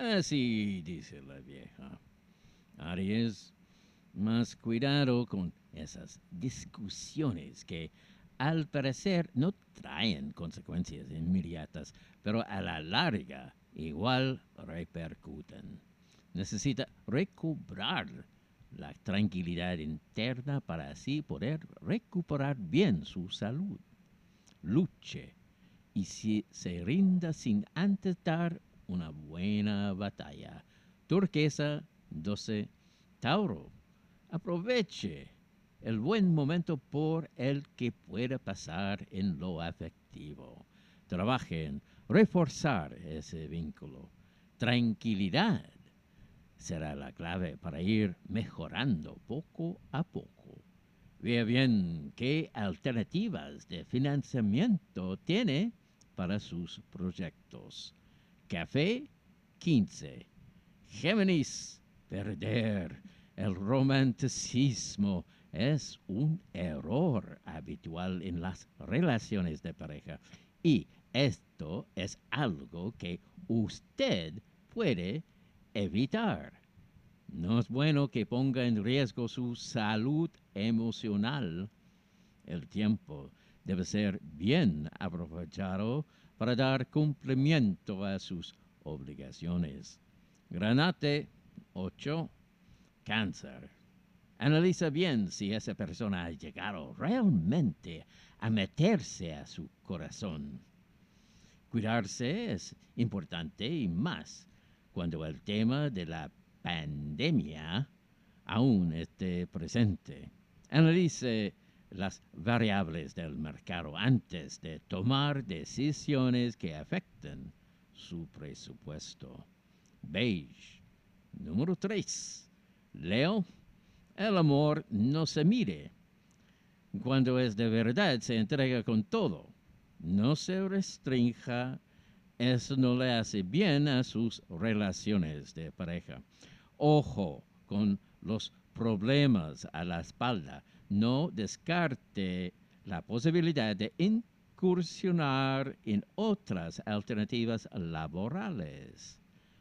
Así dice la vieja. Aries, más cuidado con esas discusiones que al parecer no traen consecuencias inmediatas, pero a la larga igual repercuten. Necesita recobrar la tranquilidad interna para así poder recuperar bien su salud. Luche y si se rinda sin antes dar una buena batalla. Turquesa 12. Tauro. Aproveche el buen momento por el que pueda pasar en lo afectivo. Trabaje en reforzar ese vínculo. Tranquilidad será la clave para ir mejorando poco a poco. Vea bien qué alternativas de financiamiento tiene para sus proyectos. Café 15. Géminis, perder el romanticismo es un error habitual en las relaciones de pareja y esto es algo que usted puede evitar. No es bueno que ponga en riesgo su salud emocional. El tiempo debe ser bien aprovechado para dar cumplimiento a sus obligaciones. Granate 8. Cáncer. Analiza bien si esa persona ha llegado realmente a meterse a su corazón. Cuidarse es importante y más cuando el tema de la pandemia aún esté presente. Analice las variables del mercado antes de tomar decisiones que afecten su presupuesto. Beige. Número 3. Leo. El amor no se mire. Cuando es de verdad, se entrega con todo. No se restrinja eso no le hace bien a sus relaciones de pareja. Ojo con los problemas a la espalda. No descarte la posibilidad de incursionar en otras alternativas laborales.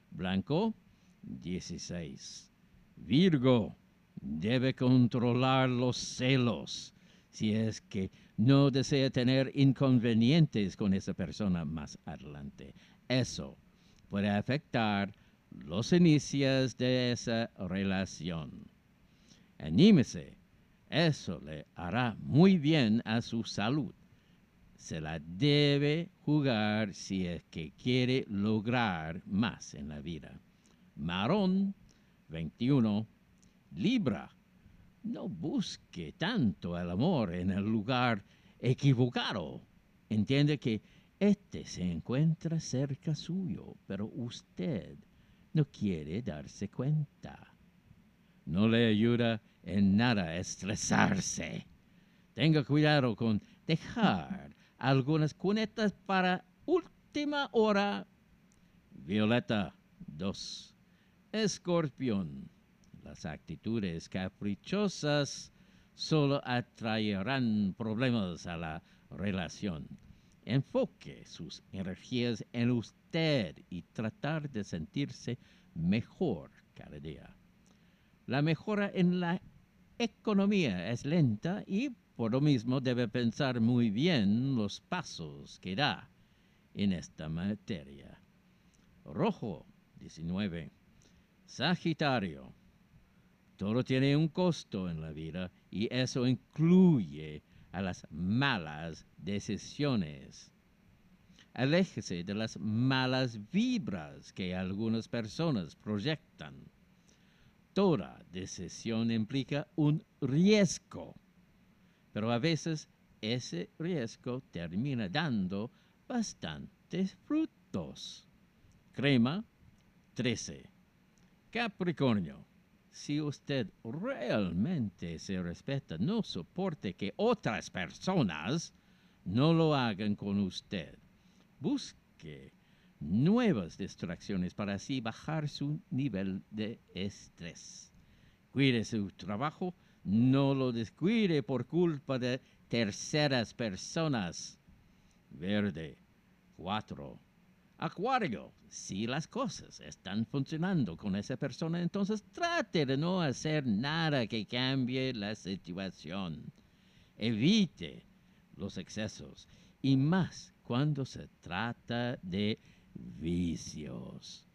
Blanco 16. Virgo debe controlar los celos si es que no desea tener inconvenientes con esa persona más adelante. Eso puede afectar los inicios de esa relación. Anímese, eso le hará muy bien a su salud. Se la debe jugar si es que quiere lograr más en la vida. Marón 21, Libra no busque tanto el amor en el lugar equivocado. Entiende que éste se encuentra cerca suyo, pero usted no quiere darse cuenta. No le ayuda en nada estresarse. Tenga cuidado con dejar algunas cunetas para última hora. Violeta 2. Escorpión las actitudes caprichosas solo atraerán problemas a la relación. Enfoque sus energías en usted y tratar de sentirse mejor cada día. La mejora en la economía es lenta y por lo mismo debe pensar muy bien los pasos que da en esta materia. Rojo 19. Sagitario. Todo tiene un costo en la vida y eso incluye a las malas decisiones. Aléjese de las malas vibras que algunas personas proyectan. Toda decisión implica un riesgo, pero a veces ese riesgo termina dando bastantes frutos. Crema 13. Capricornio si usted realmente se respeta, no soporte que otras personas no lo hagan con usted. Busque nuevas distracciones para así bajar su nivel de estrés. Cuide su trabajo, no lo descuide por culpa de terceras personas. Verde 4. Acuario, si las cosas están funcionando con esa persona, entonces trate de no hacer nada que cambie la situación. Evite los excesos y más cuando se trata de vicios.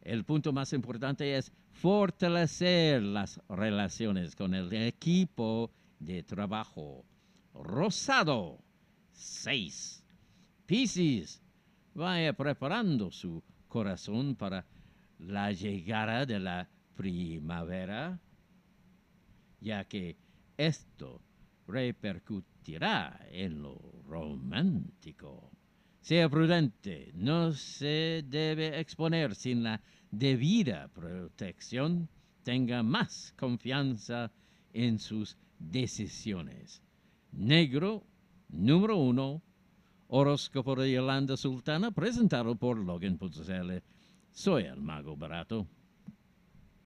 El punto más importante es fortalecer las relaciones con el equipo de trabajo. Rosado, 6. Piscis, vaya preparando su corazón para la llegada de la primavera, ya que esto repercutirá en lo romántico. Sea prudente, no se debe exponer sin la debida protección. Tenga más confianza en sus decisiones. Negro, número uno, Horóscopo de Yolanda Sultana, presentado por Logan.cl. Soy el Mago Barato.